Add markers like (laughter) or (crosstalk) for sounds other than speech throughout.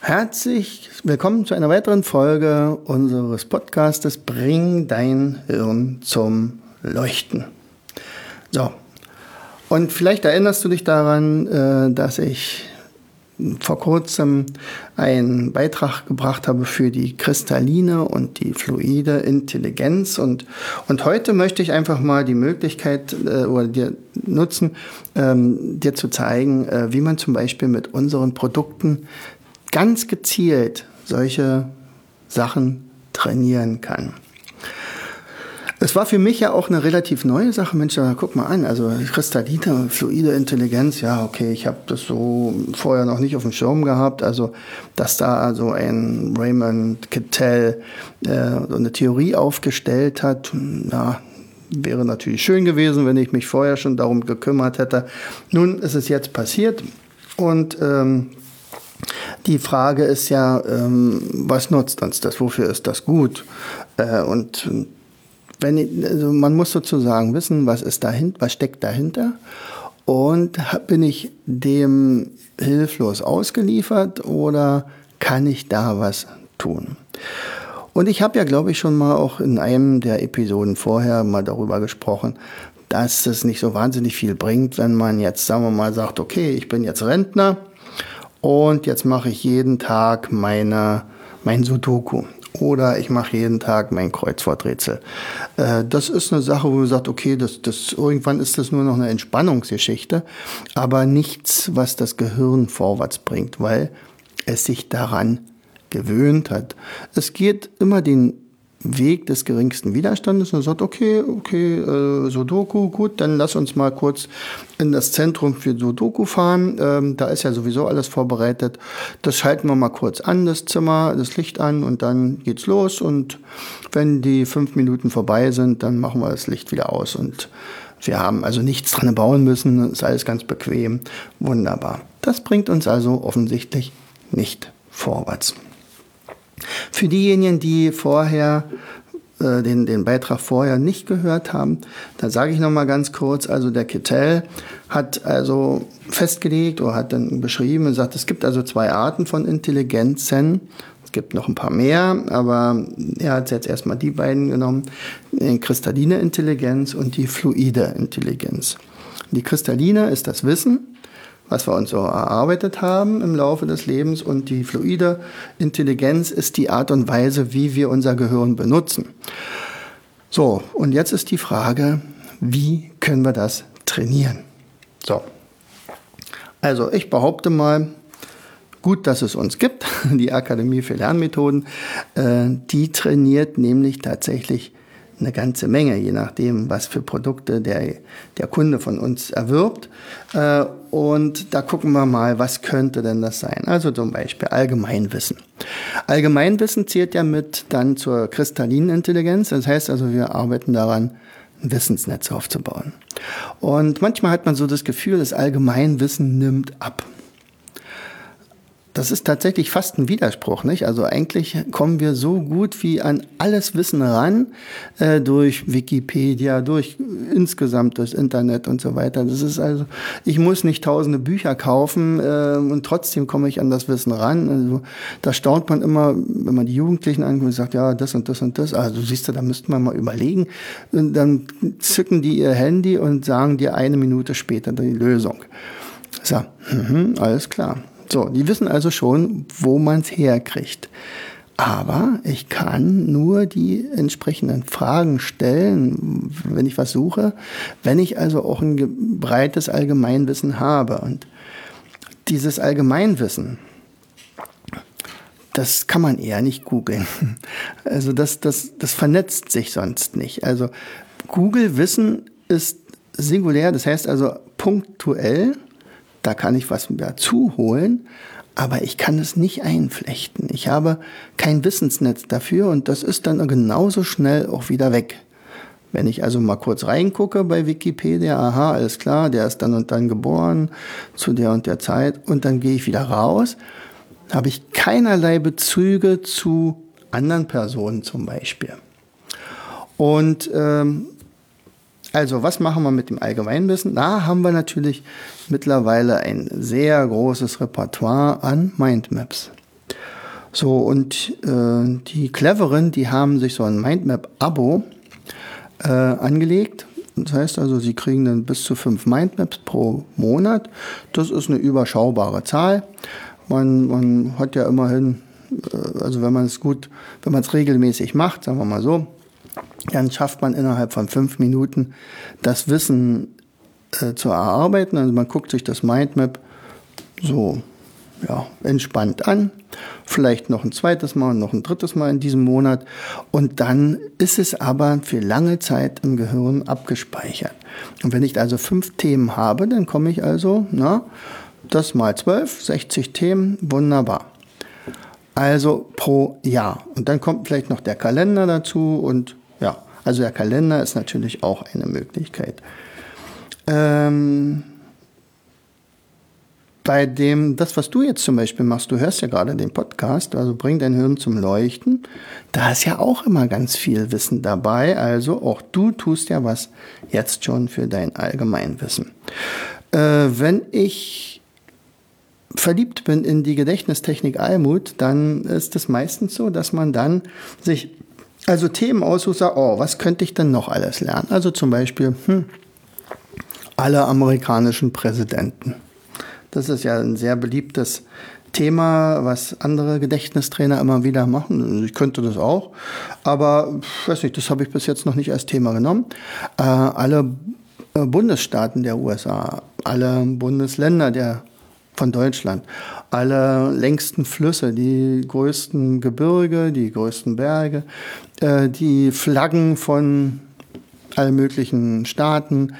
Herzlich willkommen zu einer weiteren Folge unseres Podcastes Bring dein Hirn zum Leuchten. So, und vielleicht erinnerst du dich daran, äh, dass ich vor kurzem einen Beitrag gebracht habe für die kristalline und die fluide Intelligenz. Und, und heute möchte ich einfach mal die Möglichkeit äh, oder dir nutzen, ähm, dir zu zeigen, äh, wie man zum Beispiel mit unseren Produkten ganz gezielt solche Sachen trainieren kann. Es war für mich ja auch eine relativ neue Sache. Mensch, guck mal an, also kristalline, fluide Intelligenz, ja, okay, ich habe das so vorher noch nicht auf dem Schirm gehabt. Also, dass da also ein Raymond Cattell äh, eine Theorie aufgestellt hat, na, wäre natürlich schön gewesen, wenn ich mich vorher schon darum gekümmert hätte. Nun ist es jetzt passiert und ähm, die Frage ist ja, ähm, was nutzt uns das? Wofür ist das gut? Äh, und wenn also man muss sozusagen wissen, was ist dahinter, was steckt dahinter? Und bin ich dem hilflos ausgeliefert oder kann ich da was tun? Und ich habe ja, glaube ich, schon mal auch in einem der Episoden vorher mal darüber gesprochen, dass es nicht so wahnsinnig viel bringt, wenn man jetzt, sagen wir mal, sagt, okay, ich bin jetzt Rentner und jetzt mache ich jeden Tag meine, mein Sudoku. Oder ich mache jeden Tag mein Kreuzworträtsel. Äh, das ist eine Sache, wo man sagt, okay, das, das, irgendwann ist das nur noch eine Entspannungsgeschichte, aber nichts, was das Gehirn vorwärts bringt, weil es sich daran gewöhnt hat. Es geht immer den Weg des geringsten Widerstandes und sagt, okay, okay, äh, Sudoku, gut, dann lass uns mal kurz in das Zentrum für Sudoku fahren. Ähm, da ist ja sowieso alles vorbereitet. Das schalten wir mal kurz an, das Zimmer, das Licht an und dann geht's los. Und wenn die fünf Minuten vorbei sind, dann machen wir das Licht wieder aus und wir haben also nichts dran bauen müssen, ist alles ganz bequem, wunderbar. Das bringt uns also offensichtlich nicht vorwärts. Für diejenigen, die vorher äh, den, den Beitrag vorher nicht gehört haben, da sage ich noch mal ganz kurz, also der Kittel hat also festgelegt oder hat dann beschrieben und sagt, es gibt also zwei Arten von Intelligenzen. Es gibt noch ein paar mehr, aber er hat jetzt erstmal die beiden genommen, die kristalline Intelligenz und die fluide Intelligenz. Die kristalline ist das Wissen, was wir uns so erarbeitet haben im Laufe des Lebens. Und die fluide Intelligenz ist die Art und Weise, wie wir unser Gehirn benutzen. So, und jetzt ist die Frage, wie können wir das trainieren? So, also ich behaupte mal, gut, dass es uns gibt, (laughs) die Akademie für Lernmethoden, äh, die trainiert nämlich tatsächlich eine ganze Menge, je nachdem, was für Produkte der, der Kunde von uns erwirbt. Äh, und da gucken wir mal, was könnte denn das sein? Also zum Beispiel Allgemeinwissen. Allgemeinwissen zählt ja mit dann zur kristallinen Intelligenz. Das heißt also, wir arbeiten daran, ein Wissensnetz aufzubauen. Und manchmal hat man so das Gefühl, das Allgemeinwissen nimmt ab. Das ist tatsächlich fast ein Widerspruch, nicht? Also eigentlich kommen wir so gut wie an alles Wissen ran äh, durch Wikipedia, durch insgesamt das Internet und so weiter. Das ist also, ich muss nicht tausende Bücher kaufen äh, und trotzdem komme ich an das Wissen ran. Also da staunt man immer, wenn man die Jugendlichen anguckt und sagt, ja, das und das und das. Also siehst du, da müsste man mal überlegen. Und dann zücken die ihr Handy und sagen dir eine Minute später die Lösung. So, mhm, alles klar. So, die wissen also schon, wo man es herkriegt. Aber ich kann nur die entsprechenden Fragen stellen, wenn ich was suche, wenn ich also auch ein breites Allgemeinwissen habe. Und dieses Allgemeinwissen, das kann man eher nicht googeln. (laughs) Also das, das, das vernetzt sich sonst nicht. Also Google-Wissen ist singulär, das heißt also punktuell da kann ich was dazu holen, aber ich kann es nicht einflechten. Ich habe kein Wissensnetz dafür und das ist dann genauso schnell auch wieder weg. Wenn ich also mal kurz reingucke bei Wikipedia, aha, alles klar, der ist dann und dann geboren, zu der und der Zeit, und dann gehe ich wieder raus, habe ich keinerlei Bezüge zu anderen Personen zum Beispiel. Und ähm, also, was machen wir mit dem Allgemeinwissen? Da haben wir natürlich mittlerweile ein sehr großes Repertoire an Mindmaps. So, und äh, die Cleveren, die haben sich so ein Mindmap-Abo äh, angelegt. Das heißt also, sie kriegen dann bis zu fünf Mindmaps pro Monat. Das ist eine überschaubare Zahl. Man, man hat ja immerhin, äh, also wenn man es gut, wenn man es regelmäßig macht, sagen wir mal so, dann schafft man innerhalb von fünf Minuten das Wissen äh, zu erarbeiten. Also man guckt sich das Mindmap so ja, entspannt an, vielleicht noch ein zweites Mal und noch ein drittes Mal in diesem Monat und dann ist es aber für lange Zeit im Gehirn abgespeichert. Und wenn ich also fünf Themen habe, dann komme ich also, na, das mal zwölf, 60 Themen, wunderbar. Also pro Jahr. Und dann kommt vielleicht noch der Kalender dazu und ja, also der Kalender ist natürlich auch eine Möglichkeit. Ähm, bei dem, das, was du jetzt zum Beispiel machst, du hörst ja gerade den Podcast, also bring dein Hirn zum Leuchten, da ist ja auch immer ganz viel Wissen dabei. Also auch du tust ja was jetzt schon für dein Allgemeinwissen. Äh, wenn ich verliebt bin in die Gedächtnistechnik Almut, dann ist es meistens so, dass man dann sich also Themen aussucht, oh, was könnte ich denn noch alles lernen? Also zum Beispiel, hm, alle amerikanischen Präsidenten. Das ist ja ein sehr beliebtes Thema, was andere Gedächtnistrainer immer wieder machen. Ich könnte das auch, aber ich weiß nicht, das habe ich bis jetzt noch nicht als Thema genommen. Äh, alle äh, Bundesstaaten der USA, alle Bundesländer der von Deutschland. Alle längsten Flüsse, die größten Gebirge, die größten Berge, äh, die Flaggen von allen möglichen Staaten.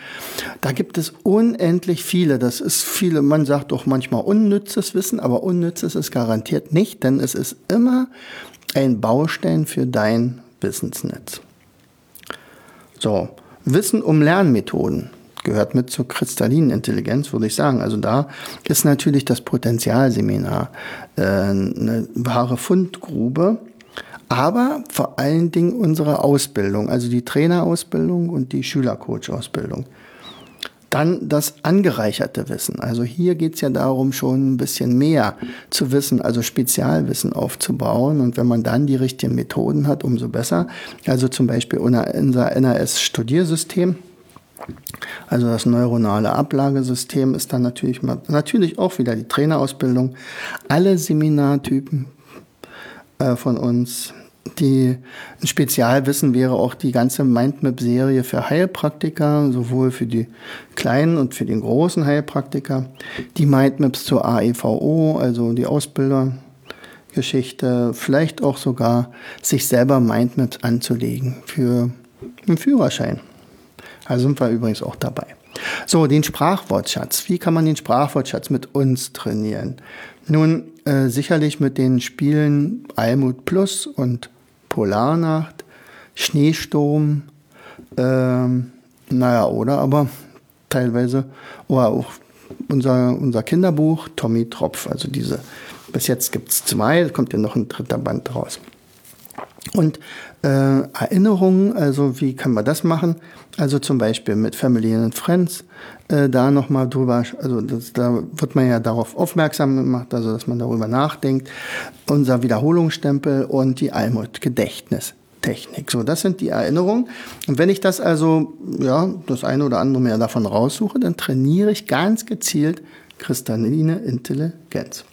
Da gibt es unendlich viele. Das ist viele, man sagt doch manchmal unnützes Wissen, aber unnützes ist garantiert nicht, denn es ist immer ein Baustein für dein Wissensnetz. So, Wissen um Lernmethoden gehört mit zur kristallinen Intelligenz, würde ich sagen. Also da ist natürlich das Potenzialseminar äh, eine wahre Fundgrube. Aber vor allen Dingen unsere Ausbildung, also die Trainerausbildung und die Schülercoach-Ausbildung. Dann das angereicherte Wissen. Also hier geht es ja darum, schon ein bisschen mehr zu wissen, also Spezialwissen aufzubauen. Und wenn man dann die richtigen Methoden hat, umso besser. Also zum Beispiel unser NRS-Studiersystem also das neuronale Ablagesystem ist dann natürlich, natürlich auch wieder die Trainerausbildung. Alle Seminartypen äh, von uns, die ein Spezialwissen wäre auch die ganze Mindmap-Serie für Heilpraktiker, sowohl für die kleinen und für den großen Heilpraktiker. Die Mindmaps zur AEVO, also die Ausbildergeschichte, vielleicht auch sogar sich selber Mindmaps anzulegen für einen Führerschein. Also sind wir übrigens auch dabei. So, den Sprachwortschatz. Wie kann man den Sprachwortschatz mit uns trainieren? Nun, äh, sicherlich mit den Spielen Almut Plus und Polarnacht, Schneesturm, ähm, naja, oder aber teilweise, oder auch unser, unser Kinderbuch Tommy Tropf. Also diese, bis jetzt gibt es zwei, kommt ja noch ein dritter Band raus. Und äh, Erinnerungen, also wie kann man das machen? Also zum Beispiel mit Family and Friends, äh, da nochmal drüber, also das, da wird man ja darauf aufmerksam gemacht, also dass man darüber nachdenkt. Unser Wiederholungsstempel und die Almut-Gedächtnistechnik. So, das sind die Erinnerungen. Und wenn ich das also, ja, das eine oder andere mehr davon raussuche, dann trainiere ich ganz gezielt kristalline Intelligenz.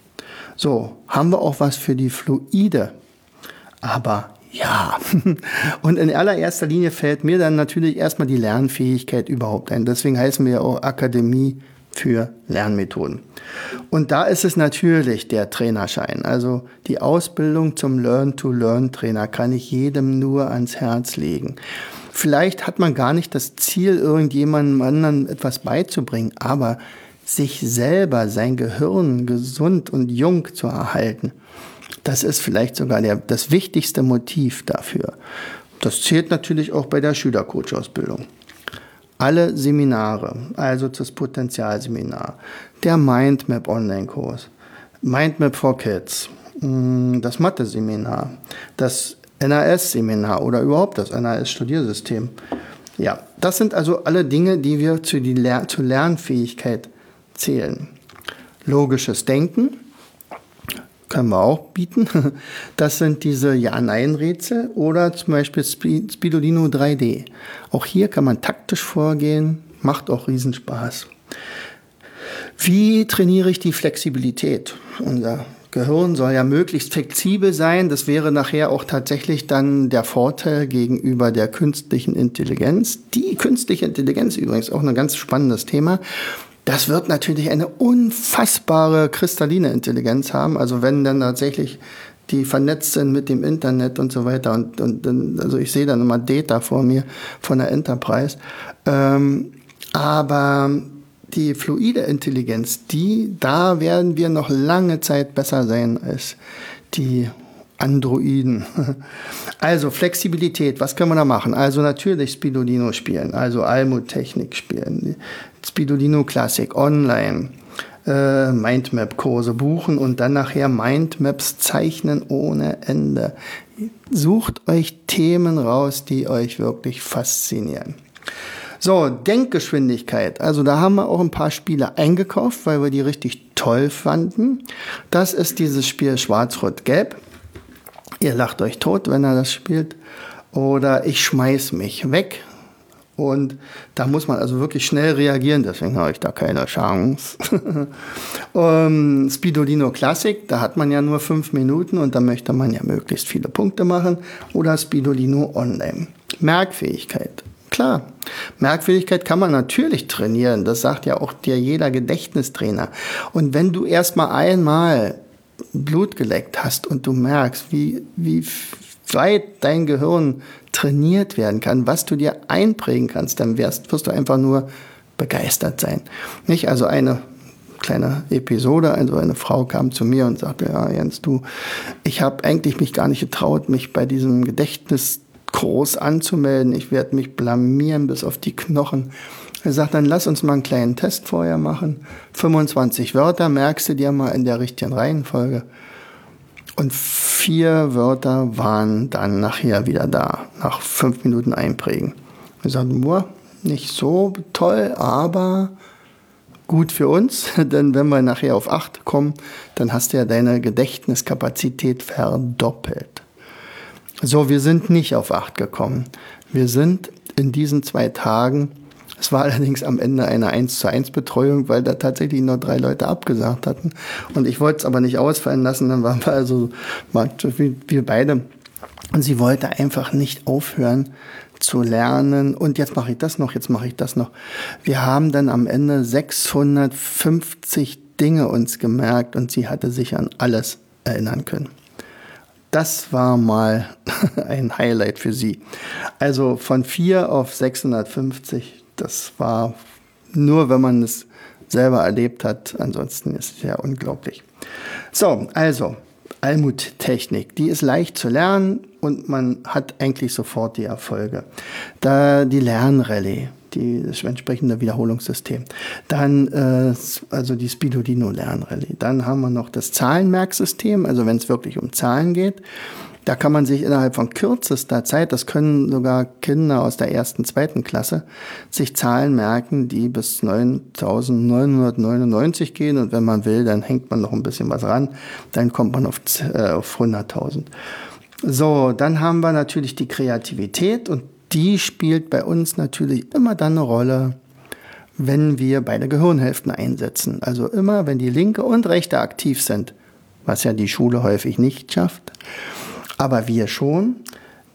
So, haben wir auch was für die fluide, aber ja, (laughs) und in allererster Linie fällt mir dann natürlich erstmal die Lernfähigkeit überhaupt ein. Deswegen heißen wir ja auch Akademie für Lernmethoden. Und da ist es natürlich der Trainerschein. Also die Ausbildung zum Learn-to-Learn-Trainer kann ich jedem nur ans Herz legen. Vielleicht hat man gar nicht das Ziel, irgendjemandem anderen etwas beizubringen, aber sich selber, sein Gehirn gesund und jung zu erhalten, das ist vielleicht sogar der, das wichtigste Motiv dafür. Das zählt natürlich auch bei der Schülercoach-Ausbildung. Alle Seminare, also das Potenzialseminar, der Mindmap Online-Kurs, Mindmap for Kids, mm, das Mathe-Seminar, das NAS-Seminar oder überhaupt das NAS-Studiersystem. Ja, das sind also alle Dinge, die wir zu, die Ler zur Lernfähigkeit zählen. Logisches Denken können wir auch bieten. (laughs) Das sind diese Ja-Nein-Rätsel oder zum Beispiel Spidolino 3D. Auch hier kann man taktisch vorgehen, macht auch Riesenspaß. Wie trainiere ich die Flexibilität? Unser Gehirn soll ja möglichst flexibel sein. Das wäre nachher auch tatsächlich dann der Vorteil gegenüber der künstlichen Intelligenz. Die künstliche Intelligenz übrigens auch ein ganz spannendes Thema. Das wird natürlich eine unfassbare kristalline Intelligenz haben. Also wenn dann tatsächlich die vernetzt sind mit dem Internet und so weiter. Und, und also ich sehe dann immer Data vor mir von der Enterprise. Ähm, aber die fluide Intelligenz, die, da werden wir noch lange Zeit besser sein als die Androiden. (laughs) Also Flexibilität, was können wir da machen? Also natürlich Spidolino spielen, also Almut-Technik spielen, Spidolino Classic online, äh, Mindmap-Kurse buchen und dann nachher Mindmaps zeichnen ohne Ende. Sucht euch Themen raus, die euch wirklich faszinieren. So, Denkgeschwindigkeit. Also da haben wir auch ein paar Spiele eingekauft, weil wir die richtig toll fanden. Das ist dieses Spiel Schwarz-Rot-Gelb. Ihr lacht euch tot, wenn er das spielt. Oder ich schmeiß mich weg. Und da muss man also wirklich schnell reagieren, deswegen habe ich da keine Chance. um, (laughs) Spidolino Classic, da hat man ja nur fünf Minuten und da möchte man ja möglichst viele Punkte machen. Oder Spidolino Online. Merkfähigkeit. Klar, Merkwürdigkeit kann man natürlich trainieren. Das sagt ja auch dir jeder Gedächtnistrainer. Und wenn du erstmal einmal Blut geleckt hast und du merkst, wie, wie weit dein Gehirn trainiert werden kann, was du dir einprägen kannst, dann wirst, wirst du einfach nur begeistert sein. Nicht? Also eine kleine Episode, also eine Frau kam zu mir und sagte, ja Jens, du, ich habe eigentlich mich gar nicht getraut, mich bei diesem Gedächtnis groß anzumelden. Ich werde mich blamieren bis auf die Knochen. Er sagt, dann lass uns mal einen kleinen Test vorher machen. 25 Wörter merkst du dir mal in der richtigen Reihenfolge. Und vier Wörter waren dann nachher wieder da, nach fünf Minuten einprägen. Wir sagten, boah, nicht so toll, aber gut für uns, (laughs) denn wenn wir nachher auf acht kommen, dann hast du ja deine Gedächtniskapazität verdoppelt. So, wir sind nicht auf acht gekommen. Wir sind in diesen zwei Tagen, es war allerdings am Ende eine 1 zu 1 Betreuung, weil da tatsächlich nur drei Leute abgesagt hatten. Und ich wollte es aber nicht ausfallen lassen, dann waren wir also, wir beide. Und sie wollte einfach nicht aufhören zu lernen. Und jetzt mache ich das noch, jetzt mache ich das noch. Wir haben dann am Ende 650 Dinge uns gemerkt und sie hatte sich an alles erinnern können das war mal (laughs) ein Highlight für sie. Also von 4 auf 650, das war nur, wenn man es selber erlebt hat. Ansonsten ist es ja unglaublich. So, also Almut-Technik, die ist leicht zu lernen und man hat eigentlich sofort die Erfolge. Da die Lernrallye, die, das entsprechende Wiederholungssystem. Dann äh, also die Spidolino Lernrallye. Dann haben wir noch das Zahlenmerksystem, also wenn es wirklich um Zahlen geht. Da kann man sich innerhalb von kürzester Zeit, das können sogar Kinder aus der ersten, zweiten Klasse, sich Zahlen merken, die bis 9999 gehen. Und wenn man will, dann hängt man noch ein bisschen was ran. Dann kommt man auf, äh, auf 100.000. So, dann haben wir natürlich die Kreativität und die spielt bei uns natürlich immer dann eine Rolle, wenn wir beide Gehirnhälften einsetzen. Also immer, wenn die linke und rechte aktiv sind, was ja die Schule häufig nicht schafft, aber wir schon,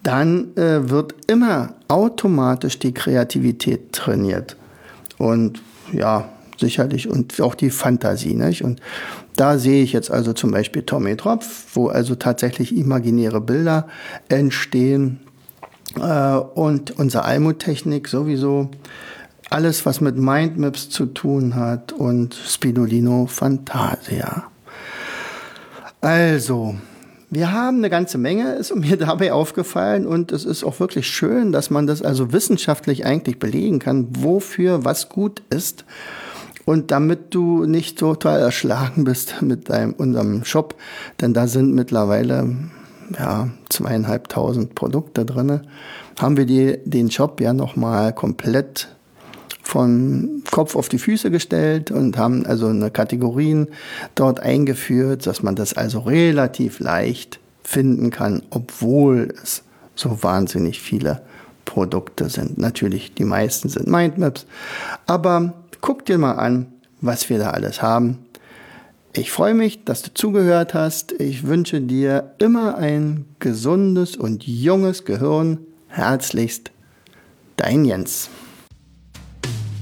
dann äh, wird immer automatisch die Kreativität trainiert. Und ja, sicherlich und auch die Fantasie. Nicht? Und da sehe ich jetzt also zum Beispiel Tommy Tropf, wo also tatsächlich imaginäre Bilder entstehen, äh, und unsere Almuttechnik sowieso. alles, was mit Mindmaps zu tun hat und Spidolino Fantasia. Also, wir haben eine ganze Menge, ist (laughs) mir dabei aufgefallen und es ist auch wirklich schön, dass man das also wissenschaftlich eigentlich belegen kann, wofür was gut ist. Und damit du nicht total erschlagen bist (laughs) mit deinem, unserem Shop, denn da sind mittlerweile ja, zweieinhalbtausend Produkte drinne, haben wir die, den Shop ja nochmal komplett von Kopf auf die Füße gestellt und haben also eine Kategorien dort eingeführt, dass man das also relativ leicht finden kann, obwohl es so wahnsinnig viele Produkte sind. Natürlich, die meisten sind Mindmaps, aber guck dir mal an, was wir da alles haben. Ich freue mich, dass du zugehört hast. Ich wünsche dir immer ein gesundes und junges Gehirn. Herzlichst, dein Jens.